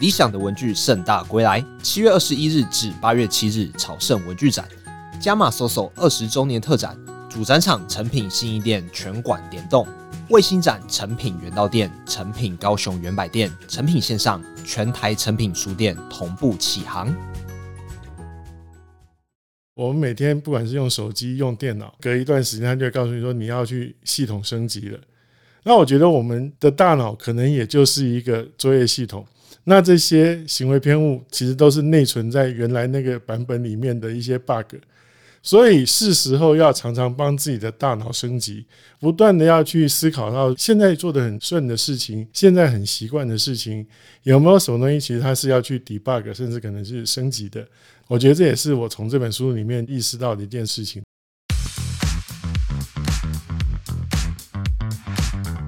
理想的文具盛大归来，七月二十一日至八月七日，朝圣文具展，加码 SOSO 二十周年特展，主展场诚品信义店全馆联动，卫星展诚品圆道店、诚品高雄圆百店、诚品线上全台诚品书店同步启航。我们每天不管是用手机、用电脑，隔一段时间他就会告诉你说你要去系统升级了。那我觉得我们的大脑可能也就是一个作业系统。那这些行为偏误其实都是内存在原来那个版本里面的一些 bug，所以是时候要常常帮自己的大脑升级，不断的要去思考到现在做的很顺的事情，现在很习惯的事情，有没有什么东西其实它是要去 debug，甚至可能是升级的。我觉得这也是我从这本书里面意识到的一件事情。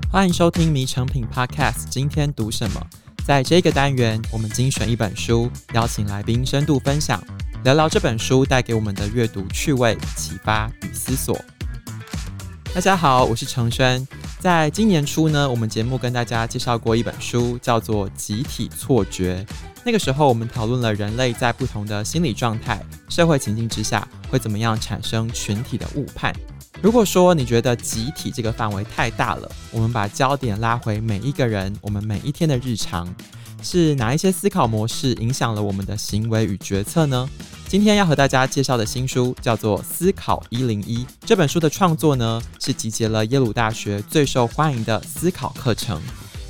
欢迎收听《迷成品 Podcast》，今天读什么？在这个单元，我们精选一本书，邀请来宾深度分享，聊聊这本书带给我们的阅读趣味、启发与思索。大家好，我是承轩。在今年初呢，我们节目跟大家介绍过一本书，叫做《集体错觉》。那个时候，我们讨论了人类在不同的心理状态、社会情境之下，会怎么样产生群体的误判。如果说你觉得集体这个范围太大了，我们把焦点拉回每一个人，我们每一天的日常，是哪一些思考模式影响了我们的行为与决策呢？今天要和大家介绍的新书叫做《思考一零一》。这本书的创作呢，是集结了耶鲁大学最受欢迎的思考课程。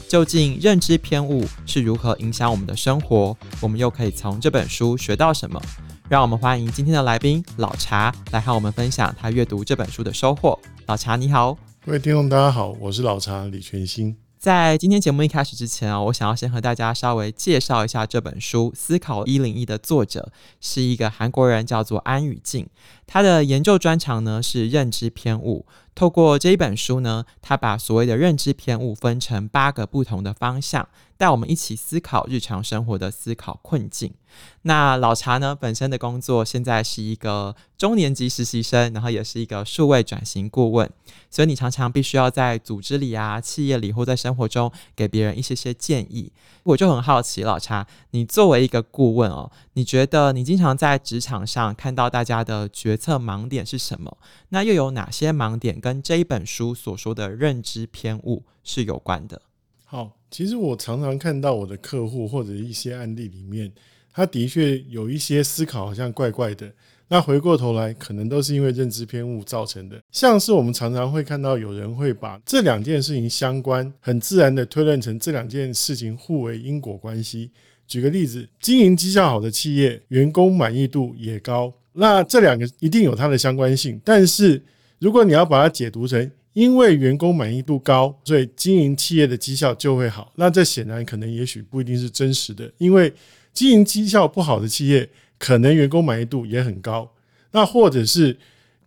究竟认知偏误是如何影响我们的生活？我们又可以从这本书学到什么？让我们欢迎今天的来宾老茶来和我们分享他阅读这本书的收获。老茶你好，各位听众大家好，我是老茶李全兴。在今天节目一开始之前啊，我想要先和大家稍微介绍一下这本书《思考一零一》的作者是一个韩国人，叫做安宇静。他的研究专长呢是认知偏误。透过这一本书呢，他把所谓的认知偏误分成八个不同的方向。带我们一起思考日常生活的思考困境。那老茶呢，本身的工作现在是一个中年级实习生，然后也是一个数位转型顾问，所以你常常必须要在组织里啊、企业里或在生活中给别人一些些建议。我就很好奇，老茶，你作为一个顾问哦，你觉得你经常在职场上看到大家的决策盲点是什么？那又有哪些盲点跟这一本书所说的认知偏误是有关的？好。其实我常常看到我的客户或者一些案例里面，他的确有一些思考好像怪怪的。那回过头来，可能都是因为认知偏误造成的。像是我们常常会看到有人会把这两件事情相关，很自然的推论成这两件事情互为因果关系。举个例子，经营绩效好的企业，员工满意度也高，那这两个一定有它的相关性。但是如果你要把它解读成，因为员工满意度高，所以经营企业的绩效就会好。那这显然可能也许不一定是真实的，因为经营绩效不好的企业，可能员工满意度也很高。那或者是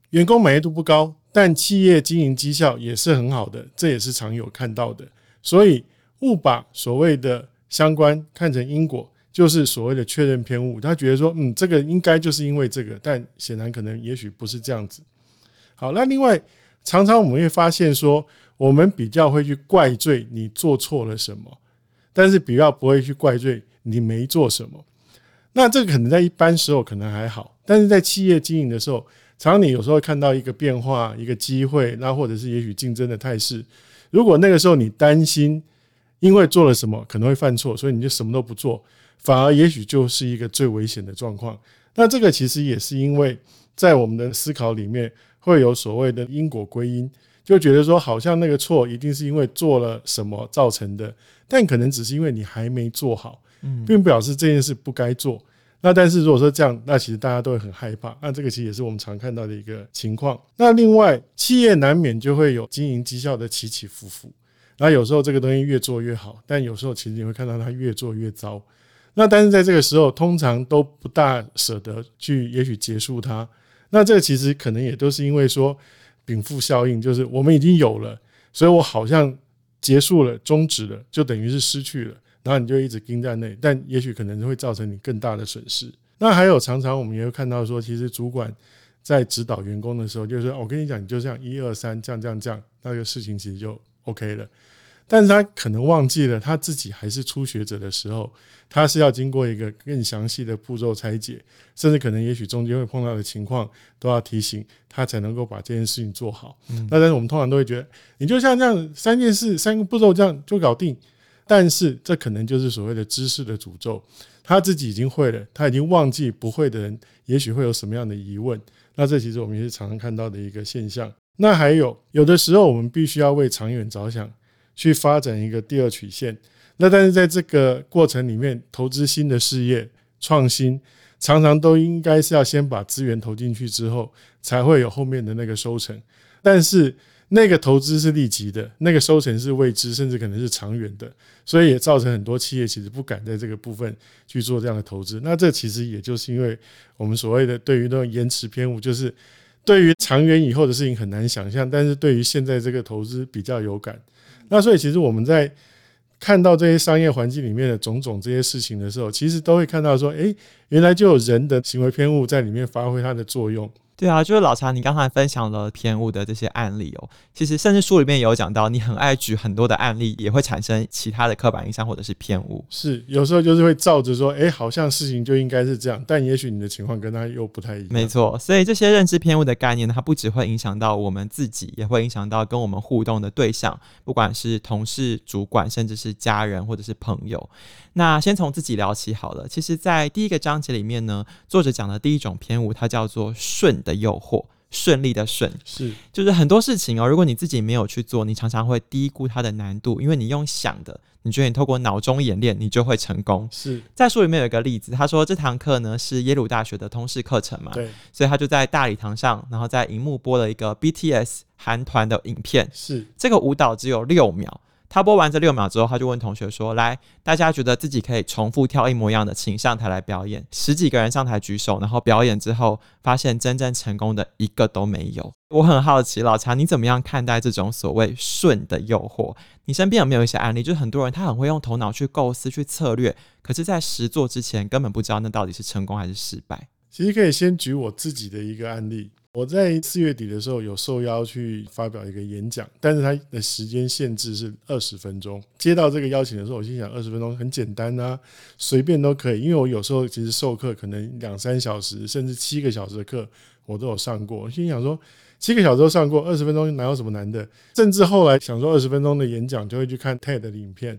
员工满意度不高，但企业经营绩效也是很好的，这也是常有看到的。所以误把所谓的相关看成因果，就是所谓的确认偏误。他觉得说，嗯，这个应该就是因为这个，但显然可能也许不是这样子。好，那另外。常常我们会发现说，我们比较会去怪罪你做错了什么，但是比较不会去怪罪你没做什么。那这个可能在一般时候可能还好，但是在企业经营的时候，常常你有时候看到一个变化、一个机会，那或者是也许竞争的态势。如果那个时候你担心因为做了什么可能会犯错，所以你就什么都不做，反而也许就是一个最危险的状况。那这个其实也是因为在我们的思考里面。会有所谓的因果归因，就觉得说好像那个错一定是因为做了什么造成的，但可能只是因为你还没做好，并不表示这件事不该做。那但是如果说这样，那其实大家都会很害怕。那这个其实也是我们常看到的一个情况。那另外，企业难免就会有经营绩效的起起伏伏。那有时候这个东西越做越好，但有时候其实你会看到它越做越糟。那但是在这个时候，通常都不大舍得去，也许结束它。那这个其实可能也都是因为说禀赋效应，就是我们已经有了，所以我好像结束了、终止了，就等于是失去了，然后你就一直盯在那，但也许可能会造成你更大的损失。那还有常常我们也会看到说，其实主管在指导员工的时候，就是我跟你讲，你就这样一二三这样这样这样，那个事情其实就 OK 了。但是他可能忘记了他自己还是初学者的时候，他是要经过一个更详细的步骤拆解，甚至可能也许中间会碰到的情况都要提醒他才能够把这件事情做好。嗯、那但是我们通常都会觉得，你就像这样三件事、三个步骤这样就搞定，但是这可能就是所谓的知识的诅咒。他自己已经会了，他已经忘记不会的人，也许会有什么样的疑问。那这其实我们也是常常看到的一个现象。那还有，有的时候我们必须要为长远着想，去发展一个第二曲线。那但是在这个过程里面，投资新的事业、创新，常常都应该是要先把资源投进去之后，才会有后面的那个收成。但是那个投资是立即的，那个收成是未知，甚至可能是长远的，所以也造成很多企业其实不敢在这个部分去做这样的投资。那这其实也就是因为我们所谓的对于那种延迟偏误，就是对于长远以后的事情很难想象，但是对于现在这个投资比较有感。那所以其实我们在看到这些商业环境里面的种种这些事情的时候，其实都会看到说，诶，原来就有人的行为偏误在里面发挥它的作用。对啊，就是老查，你刚才分享了偏误的这些案例哦。其实，甚至书里面有讲到，你很爱举很多的案例，也会产生其他的刻板印象或者是偏误。是，有时候就是会照着说，哎，好像事情就应该是这样，但也许你的情况跟他又不太一样。没错，所以这些认知偏误的概念，它不只会影响到我们自己，也会影响到跟我们互动的对象，不管是同事、主管，甚至是家人或者是朋友。那先从自己聊起好了。其实，在第一个章节里面呢，作者讲的第一种偏误，它叫做顺的诱惑。顺利的顺是，就是很多事情哦，如果你自己没有去做，你常常会低估它的难度，因为你用想的，你觉得你透过脑中演练，你就会成功。是在书里面有一个例子，他说这堂课呢是耶鲁大学的通识课程嘛，对，所以他就在大礼堂上，然后在荧幕播了一个 BTS 韩团的影片，是这个舞蹈只有六秒。他播完这六秒之后，他就问同学说：“来，大家觉得自己可以重复跳一模一样的，请上台来表演。”十几个人上台举手，然后表演之后，发现真正成功的一个都没有。我很好奇，老查，你怎么样看待这种所谓顺的诱惑？你身边有没有一些案例，就是很多人他很会用头脑去构思、去策略，可是，在实作之前根本不知道那到底是成功还是失败？其实可以先举我自己的一个案例。我在四月底的时候有受邀去发表一个演讲，但是它的时间限制是二十分钟。接到这个邀请的时候，我心想二十分钟很简单啊，随便都可以。因为我有时候其实授课可能两三小时，甚至七个小时的课我都有上过。我心想说七个小时都上过，二十分钟哪有什么难的？甚至后来想说二十分钟的演讲就会去看 TED 的影片，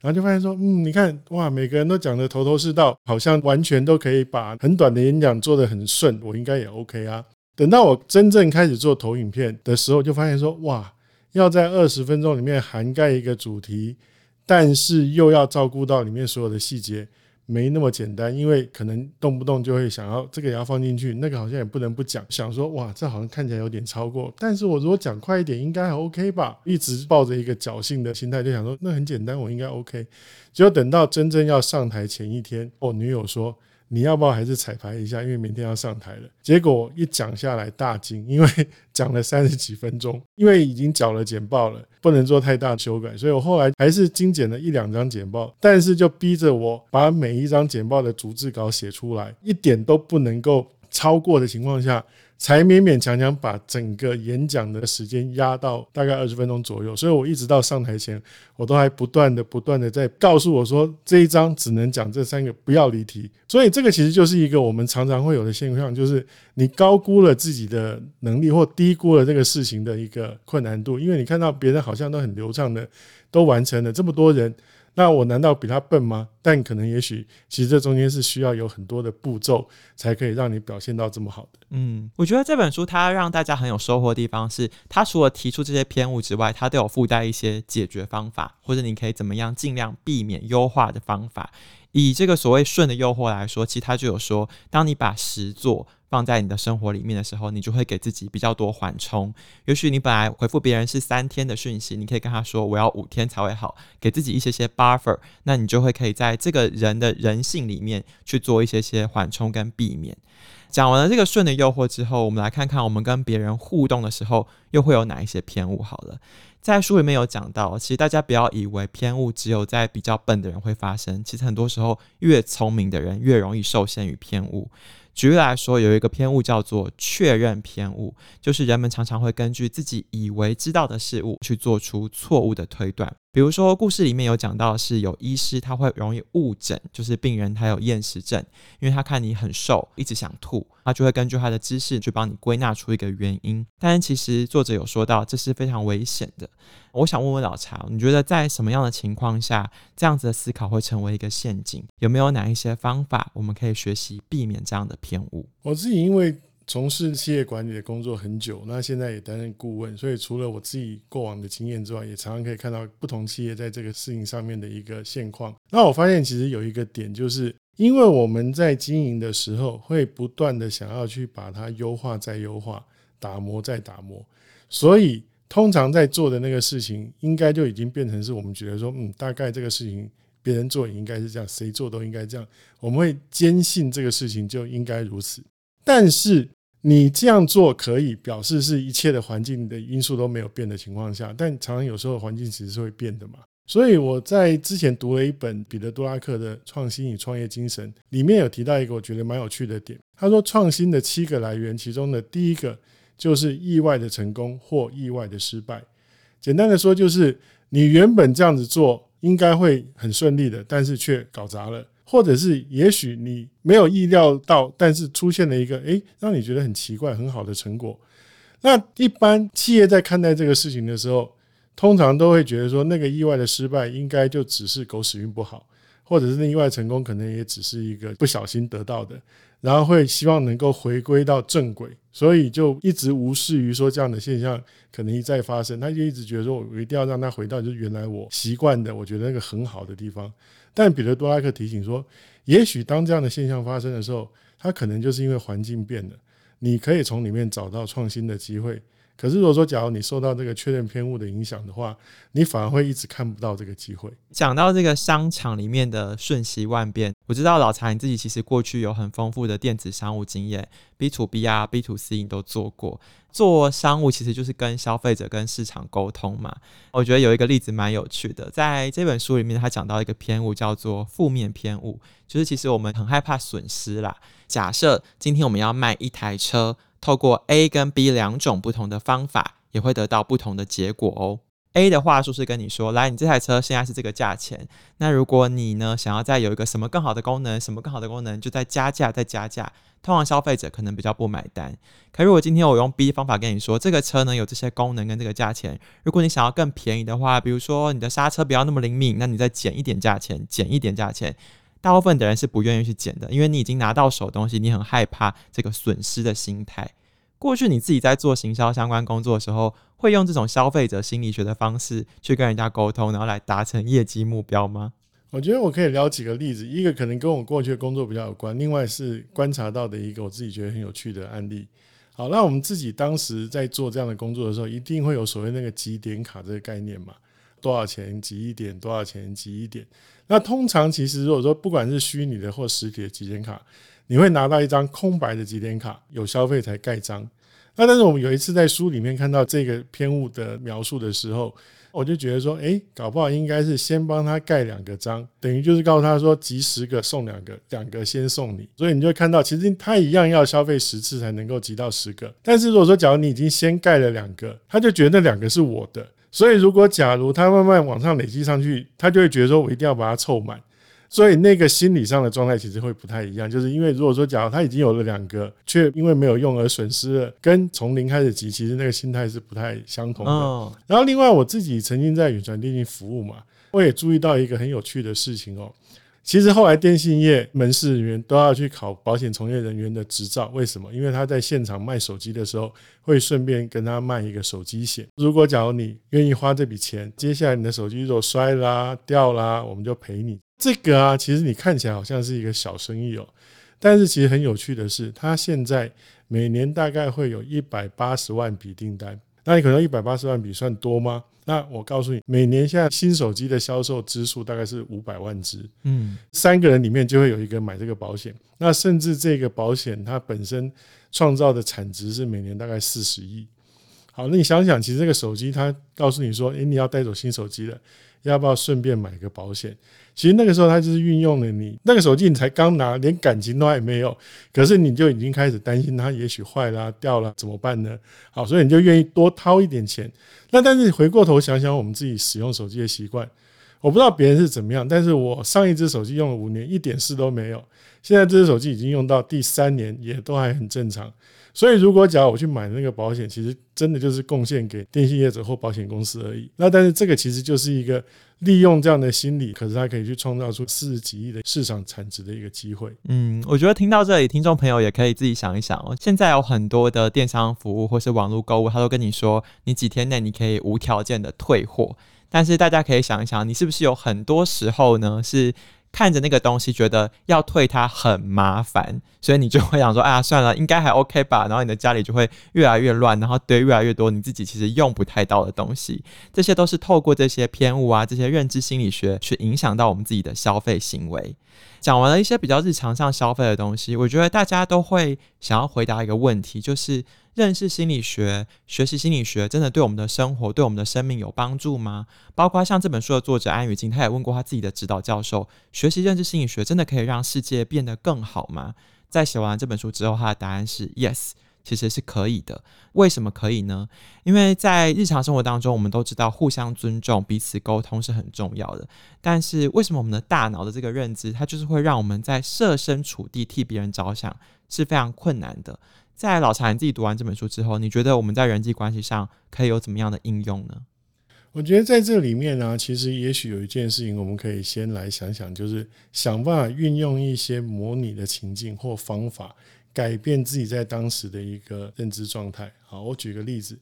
然后就发现说，嗯，你看哇，每个人都讲得头头是道，好像完全都可以把很短的演讲做得很顺，我应该也 OK 啊。等到我真正开始做投影片的时候，就发现说，哇，要在二十分钟里面涵盖一个主题，但是又要照顾到里面所有的细节，没那么简单。因为可能动不动就会想要这个也要放进去，那个好像也不能不讲。想说，哇，这好像看起来有点超过，但是我如果讲快一点，应该还 OK 吧？一直抱着一个侥幸的心态，就想说，那很简单，我应该 OK。结果等到真正要上台前一天，我女友说。你要不要还是彩排一下？因为明天要上台了。结果一讲下来大惊，因为讲了三十几分钟，因为已经缴了简报了，不能做太大修改，所以我后来还是精简了一两张简报，但是就逼着我把每一张简报的逐字稿写出来，一点都不能够超过的情况下。才勉勉强强把整个演讲的时间压到大概二十分钟左右，所以我一直到上台前，我都还不断的、不断的在告诉我说，这一章只能讲这三个，不要离题。所以这个其实就是一个我们常常会有的现象，就是你高估了自己的能力，或低估了这个事情的一个困难度，因为你看到别人好像都很流畅的都完成了，这么多人。那我难道比他笨吗？但可能也许，其实这中间是需要有很多的步骤，才可以让你表现到这么好的。嗯，我觉得这本书它让大家很有收获的地方是，它除了提出这些偏误之外，它都有附带一些解决方法，或者你可以怎么样尽量避免优化的方法。以这个所谓顺的诱惑来说，其实它就有说，当你把实作。放在你的生活里面的时候，你就会给自己比较多缓冲。也许你本来回复别人是三天的讯息，你可以跟他说我要五天才会好，给自己一些些 buffer，那你就会可以在这个人的人性里面去做一些些缓冲跟避免。讲完了这个顺的诱惑之后，我们来看看我们跟别人互动的时候又会有哪一些偏误。好了，在书里面有讲到，其实大家不要以为偏误只有在比较笨的人会发生，其实很多时候越聪明的人越容易受限于偏误。举例来说，有一个偏误叫做确认偏误，就是人们常常会根据自己以为知道的事物去做出错误的推断。比如说，故事里面有讲到是有医师他会容易误诊，就是病人他有厌食症，因为他看你很瘦，一直想吐，他就会根据他的知识去帮你归纳出一个原因。但其实作者有说到，这是非常危险的。我想问问老查，你觉得在什么样的情况下，这样子的思考会成为一个陷阱？有没有哪一些方法我们可以学习避免这样的偏误？我自己因为。从事企业管理的工作很久，那现在也担任顾问，所以除了我自己过往的经验之外，也常常可以看到不同企业在这个事情上面的一个现况。那我发现其实有一个点，就是因为我们在经营的时候，会不断的想要去把它优化再优化，打磨再打磨，所以通常在做的那个事情，应该就已经变成是我们觉得说，嗯，大概这个事情别人做也应该是这样，谁做都应该这样，我们会坚信这个事情就应该如此，但是。你这样做可以表示是一切的环境的因素都没有变的情况下，但常常有时候环境其实是会变的嘛。所以我在之前读了一本彼得·杜拉克的《创新与创业精神》，里面有提到一个我觉得蛮有趣的点。他说，创新的七个来源，其中的第一个就是意外的成功或意外的失败。简单的说，就是你原本这样子做应该会很顺利的，但是却搞砸了。或者是也许你没有意料到，但是出现了一个诶，让你觉得很奇怪、很好的成果。那一般企业在看待这个事情的时候，通常都会觉得说，那个意外的失败应该就只是狗屎运不好，或者是那意外成功可能也只是一个不小心得到的，然后会希望能够回归到正轨，所以就一直无视于说这样的现象可能一再发生。他就一直觉得说，我一定要让他回到就是原来我习惯的，我觉得那个很好的地方。但彼得·多拉克提醒说，也许当这样的现象发生的时候，它可能就是因为环境变了，你可以从里面找到创新的机会。可是，如果说假如你受到这个确认偏误的影响的话，你反而会一直看不到这个机会。讲到这个商场里面的瞬息万变，我知道老查你自己其实过去有很丰富的电子商务经验，B to B 啊、B to C 你都做过。做商务其实就是跟消费者、跟市场沟通嘛。我觉得有一个例子蛮有趣的，在这本书里面，他讲到一个偏误叫做负面偏误，就是其实我们很害怕损失啦。假设今天我们要卖一台车。透过 A 跟 B 两种不同的方法，也会得到不同的结果哦。A 的话术是跟你说，来，你这台车现在是这个价钱，那如果你呢想要再有一个什么更好的功能，什么更好的功能，就再加价，再加价。通常消费者可能比较不买单。可如果今天我用 B 方法跟你说，这个车呢有这些功能跟这个价钱，如果你想要更便宜的话，比如说你的刹车不要那么灵敏，那你再减一点价钱，减一点价钱。大部分的人是不愿意去捡的，因为你已经拿到手东西，你很害怕这个损失的心态。过去你自己在做行销相关工作的时候，会用这种消费者心理学的方式去跟人家沟通，然后来达成业绩目标吗？我觉得我可以聊几个例子，一个可能跟我过去的工作比较有关，另外是观察到的一个我自己觉得很有趣的案例。好，那我们自己当时在做这样的工作的时候，一定会有所谓那个集点卡这个概念嘛？多少钱集一点？多少钱集一点？那通常其实如果说不管是虚拟的或实体的集点卡，你会拿到一张空白的集点卡，有消费才盖章。那但是我们有一次在书里面看到这个偏误的描述的时候，我就觉得说，诶，搞不好应该是先帮他盖两个章，等于就是告诉他说集十个送两个，两个先送你。所以你就会看到，其实他一样要消费十次才能够集到十个。但是如果说假如你已经先盖了两个，他就觉得那两个是我的。所以，如果假如他慢慢往上累积上去，他就会觉得说，我一定要把它凑满。所以，那个心理上的状态其实会不太一样。就是因为如果说，假如他已经有了两个，却因为没有用而损失了，跟从零开始集，其实那个心态是不太相同的。然后，另外我自己曾经在远传电信服务嘛，我也注意到一个很有趣的事情哦。其实后来电信业门市人员都要去考保险从业人员的执照，为什么？因为他在现场卖手机的时候，会顺便跟他卖一个手机险。如果假如你愿意花这笔钱，接下来你的手机如果摔啦、掉啦，我们就赔你。这个啊，其实你看起来好像是一个小生意哦，但是其实很有趣的是，他现在每年大概会有一百八十万笔订单。那你可能一百八十万笔算多吗？那我告诉你，每年现在新手机的销售支数大概是五百万支，嗯，三个人里面就会有一个买这个保险。那甚至这个保险它本身创造的产值是每年大概四十亿。好，那你想想，其实这个手机它告诉你说，诶，你要带走新手机了，要不要顺便买个保险？其实那个时候，它就是运用了你那个手机，你才刚拿，连感情都还没有，可是你就已经开始担心它也许坏了、掉了怎么办呢？好，所以你就愿意多掏一点钱。那但是回过头想想，我们自己使用手机的习惯，我不知道别人是怎么样，但是我上一只手机用了五年，一点事都没有。现在这只手机已经用到第三年，也都还很正常。所以，如果假如我去买那个保险，其实真的就是贡献给电信业者或保险公司而已。那但是这个其实就是一个利用这样的心理，可是它可以去创造出四十几亿的市场产值的一个机会。嗯，我觉得听到这里，听众朋友也可以自己想一想哦。现在有很多的电商服务或是网络购物，他都跟你说，你几天内你可以无条件的退货。但是大家可以想一想，你是不是有很多时候呢是？看着那个东西，觉得要退它很麻烦，所以你就会想说：“哎呀，算了，应该还 OK 吧。”然后你的家里就会越来越乱，然后堆越来越多你自己其实用不太到的东西。这些都是透过这些偏误啊，这些认知心理学去影响到我们自己的消费行为。讲完了一些比较日常上消费的东西，我觉得大家都会想要回答一个问题，就是。认识心理学、学习心理学，真的对我们的生活、对我们的生命有帮助吗？包括像这本书的作者安雨静，他也问过他自己的指导教授：学习认知心理学真的可以让世界变得更好吗？在写完这本书之后，他的答案是 yes，其实是可以的。为什么可以呢？因为在日常生活当中，我们都知道互相尊重、彼此沟通是很重要的。但是为什么我们的大脑的这个认知，它就是会让我们在设身处地替别人着想是非常困难的？在老查你自己读完这本书之后，你觉得我们在人际关系上可以有怎么样的应用呢？我觉得在这里面呢、其实也许有一件事情，我们可以先来想想，就是想办法运用一些模拟的情境或方法，改变自己在当时的一个认知状态。好，我举个例子，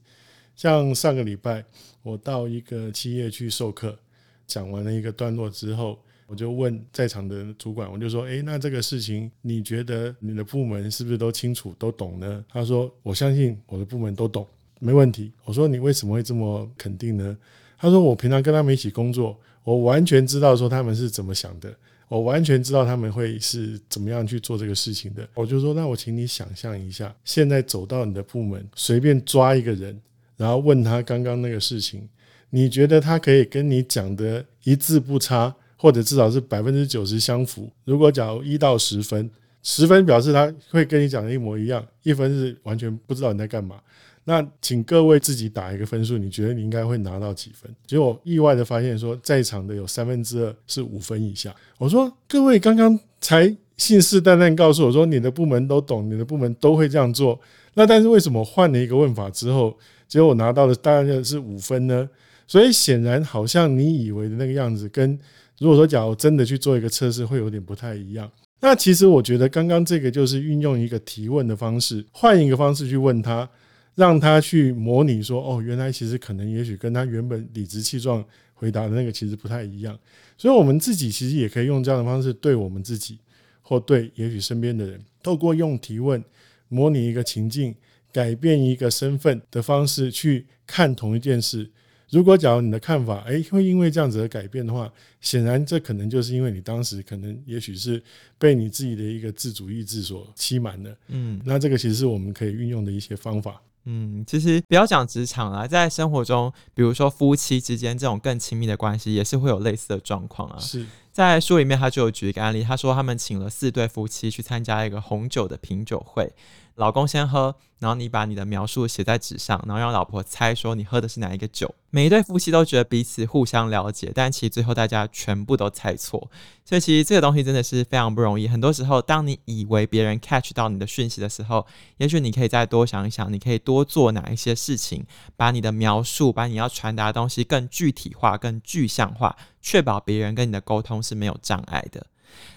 像上个礼拜我到一个企业去授课，讲完了一个段落之后。我就问在场的主管，我就说：“诶，那这个事情，你觉得你的部门是不是都清楚、都懂呢？”他说：“我相信我的部门都懂，没问题。”我说：“你为什么会这么肯定呢？”他说：“我平常跟他们一起工作，我完全知道说他们是怎么想的，我完全知道他们会是怎么样去做这个事情的。”我就说：“那我请你想象一下，现在走到你的部门，随便抓一个人，然后问他刚刚那个事情，你觉得他可以跟你讲的一字不差？”或者至少是百分之九十相符。如果假如一到十分，十分表示他会跟你讲的一模一样，一分是完全不知道你在干嘛。那请各位自己打一个分数，你觉得你应该会拿到几分？结果意外的发现说，在场的有三分之二是五分以下。我说各位刚刚才信誓旦旦告诉我说，你的部门都懂，你的部门都会这样做。那但是为什么换了一个问法之后，结果我拿到的大概是五分呢？所以显然好像你以为的那个样子跟。如果说，假如真的去做一个测试，会有点不太一样。那其实我觉得，刚刚这个就是运用一个提问的方式，换一个方式去问他，让他去模拟说：“哦，原来其实可能，也许跟他原本理直气壮回答的那个其实不太一样。”所以，我们自己其实也可以用这样的方式对我们自己，或对也许身边的人，透过用提问模拟一个情境，改变一个身份的方式去看同一件事。如果假如你的看法，哎，会因为这样子的改变的话，显然这可能就是因为你当时可能也许是被你自己的一个自主意志所欺瞒的。嗯，那这个其实是我们可以运用的一些方法。嗯，其实不要讲职场啊，在生活中，比如说夫妻之间这种更亲密的关系，也是会有类似的状况啊。是在书里面，他就有举一个案例，他说他们请了四对夫妻去参加一个红酒的品酒会。老公先喝，然后你把你的描述写在纸上，然后让老婆猜说你喝的是哪一个酒。每一对夫妻都觉得彼此互相了解，但其实最后大家全部都猜错。所以其实这个东西真的是非常不容易。很多时候，当你以为别人 catch 到你的讯息的时候，也许你可以再多想一想，你可以多做哪一些事情，把你的描述，把你要传达的东西更具体化、更具象化，确保别人跟你的沟通是没有障碍的。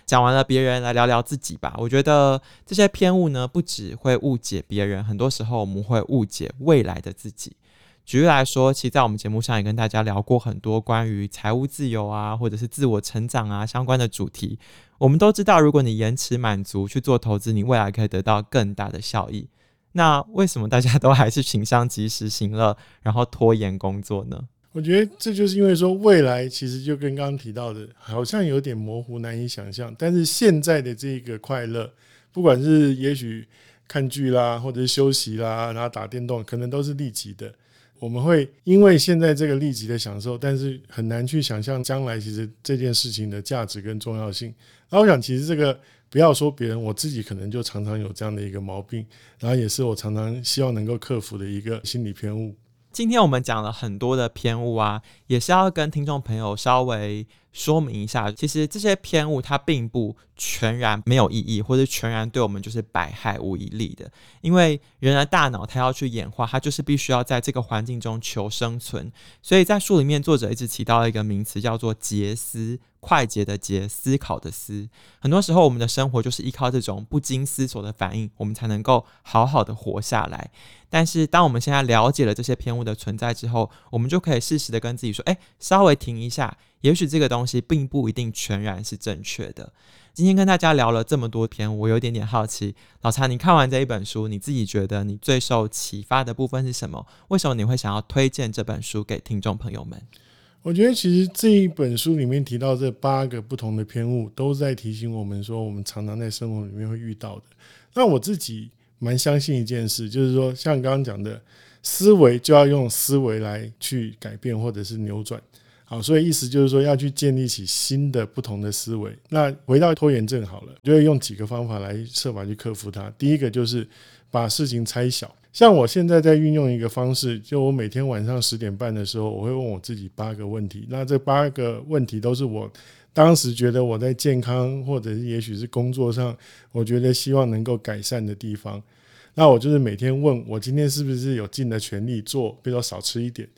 讲完了别人，来聊聊自己吧。我觉得这些偏误呢，不只会误解别人，很多时候我们会误解未来的自己。举例来说，其实在我们节目上也跟大家聊过很多关于财务自由啊，或者是自我成长啊相关的主题。我们都知道，如果你延迟满足去做投资，你未来可以得到更大的效益。那为什么大家都还是倾向及时行乐，然后拖延工作呢？我觉得这就是因为说，未来其实就跟刚刚提到的，好像有点模糊，难以想象。但是现在的这个快乐，不管是也许看剧啦，或者是休息啦，然后打电动，可能都是立即的。我们会因为现在这个立即的享受，但是很难去想象将来其实这件事情的价值跟重要性。那我想，其实这个不要说别人，我自己可能就常常有这样的一个毛病，然后也是我常常希望能够克服的一个心理偏误。今天我们讲了很多的偏误啊，也是要跟听众朋友稍微说明一下，其实这些偏误它并不全然没有意义，或者全然对我们就是百害无一利的。因为人的大脑它要去演化，它就是必须要在这个环境中求生存。所以在书里面，作者一直提到一个名词，叫做捷思。快捷的捷，思考的思。很多时候，我们的生活就是依靠这种不经思索的反应，我们才能够好好的活下来。但是，当我们现在了解了这些偏误的存在之后，我们就可以适时的跟自己说：“哎，稍微停一下，也许这个东西并不一定全然是正确的。”今天跟大家聊了这么多篇，我有点点好奇，老查，你看完这一本书，你自己觉得你最受启发的部分是什么？为什么你会想要推荐这本书给听众朋友们？我觉得其实这一本书里面提到这八个不同的偏误，都在提醒我们说，我们常常在生活里面会遇到的。那我自己蛮相信一件事，就是说，像刚刚讲的，思维就要用思维来去改变或者是扭转。好，所以意思就是说，要去建立起新的不同的思维。那回到拖延症好了，就会用几个方法来设法去克服它。第一个就是把事情拆小。像我现在在运用一个方式，就我每天晚上十点半的时候，我会问我自己八个问题。那这八个问题都是我当时觉得我在健康或者是也许是工作上，我觉得希望能够改善的地方。那我就是每天问我今天是不是有尽了全力做，比如说少吃一点，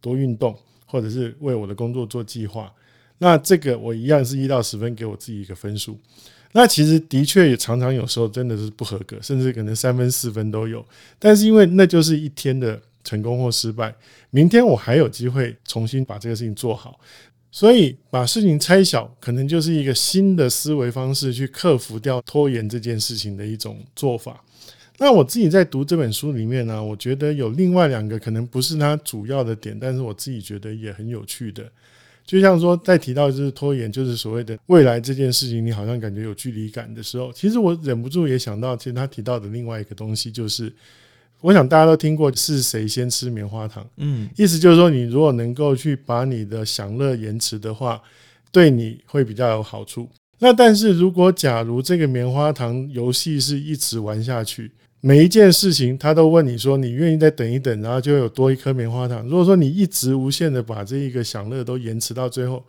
多运动，或者是为我的工作做计划。那这个我一样是一到十分给我自己一个分数。那其实的确也常常有时候真的是不合格，甚至可能三分四分都有。但是因为那就是一天的成功或失败，明天我还有机会重新把这个事情做好。所以把事情拆小，可能就是一个新的思维方式去克服掉拖延这件事情的一种做法。那我自己在读这本书里面呢，我觉得有另外两个可能不是它主要的点，但是我自己觉得也很有趣的。就像说，在提到就是拖延，就是所谓的未来这件事情，你好像感觉有距离感的时候，其实我忍不住也想到，其实他提到的另外一个东西，就是我想大家都听过是谁先吃棉花糖，嗯，意思就是说，你如果能够去把你的享乐延迟的话，对你会比较有好处。那但是如果假如这个棉花糖游戏是一直玩下去。每一件事情，他都问你说：“你愿意再等一等，然后就有多一颗棉花糖。”如果说你一直无限的把这一个享乐都延迟到最后，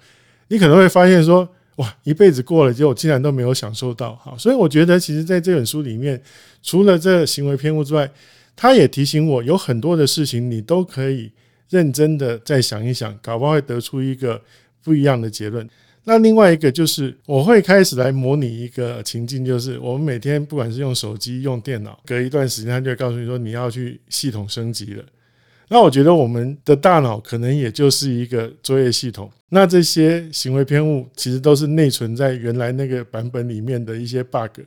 你可能会发现说：“哇，一辈子过了，结果竟然都没有享受到。”好，所以我觉得，其实在这本书里面，除了这行为偏误之外，他也提醒我，有很多的事情你都可以认真的再想一想，搞不好会得出一个不一样的结论。那另外一个就是，我会开始来模拟一个情境，就是我们每天不管是用手机、用电脑，隔一段时间，他就会告诉你说你要去系统升级了。那我觉得我们的大脑可能也就是一个作业系统。那这些行为偏误其实都是内存在原来那个版本里面的一些 bug。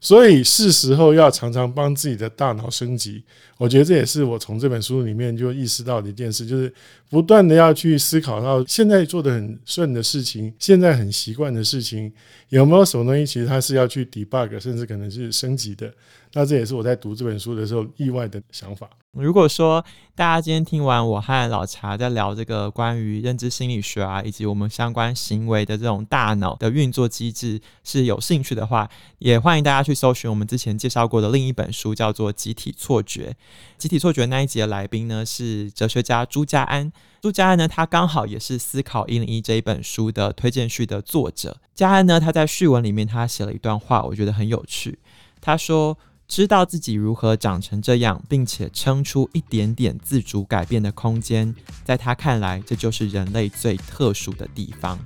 所以是时候要常常帮自己的大脑升级，我觉得这也是我从这本书里面就意识到的一件事，就是不断的要去思考到现在做的很顺的事情，现在很习惯的事情，有没有什么东西其实它是要去 debug，甚至可能是升级的。那这也是我在读这本书的时候意外的想法。如果说大家今天听完我和老茶在聊这个关于认知心理学啊，以及我们相关行为的这种大脑的运作机制是有兴趣的话，也欢迎大家去搜寻我们之前介绍过的另一本书，叫做《集体错觉》。集体错觉那一集的来宾呢是哲学家朱家安。朱家安呢，他刚好也是《思考一零一》这一本书的推荐序的作者。家安呢，他在序文里面他写了一段话，我觉得很有趣。他说。知道自己如何长成这样，并且撑出一点点自主改变的空间，在他看来，这就是人类最特殊的地方。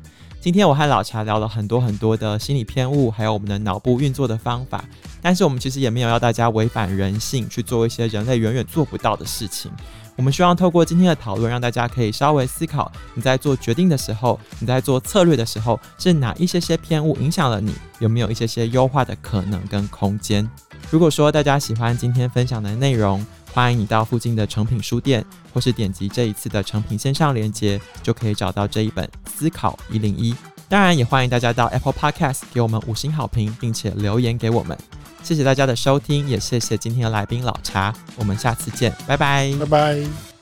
今天我和老茶聊了很多很多的心理偏误，还有我们的脑部运作的方法，但是我们其实也没有要大家违反人性去做一些人类远远做不到的事情。我们希望透过今天的讨论，让大家可以稍微思考：你在做决定的时候，你在做策略的时候，是哪一些些偏误影响了你？有没有一些些优化的可能跟空间？如果说大家喜欢今天分享的内容，欢迎你到附近的诚品书店，或是点击这一次的诚品线上链接，就可以找到这一本《思考一零一》。当然，也欢迎大家到 Apple Podcast 给我们五星好评，并且留言给我们。谢谢大家的收听，也谢谢今天的来宾老茶。我们下次见，拜拜，拜拜。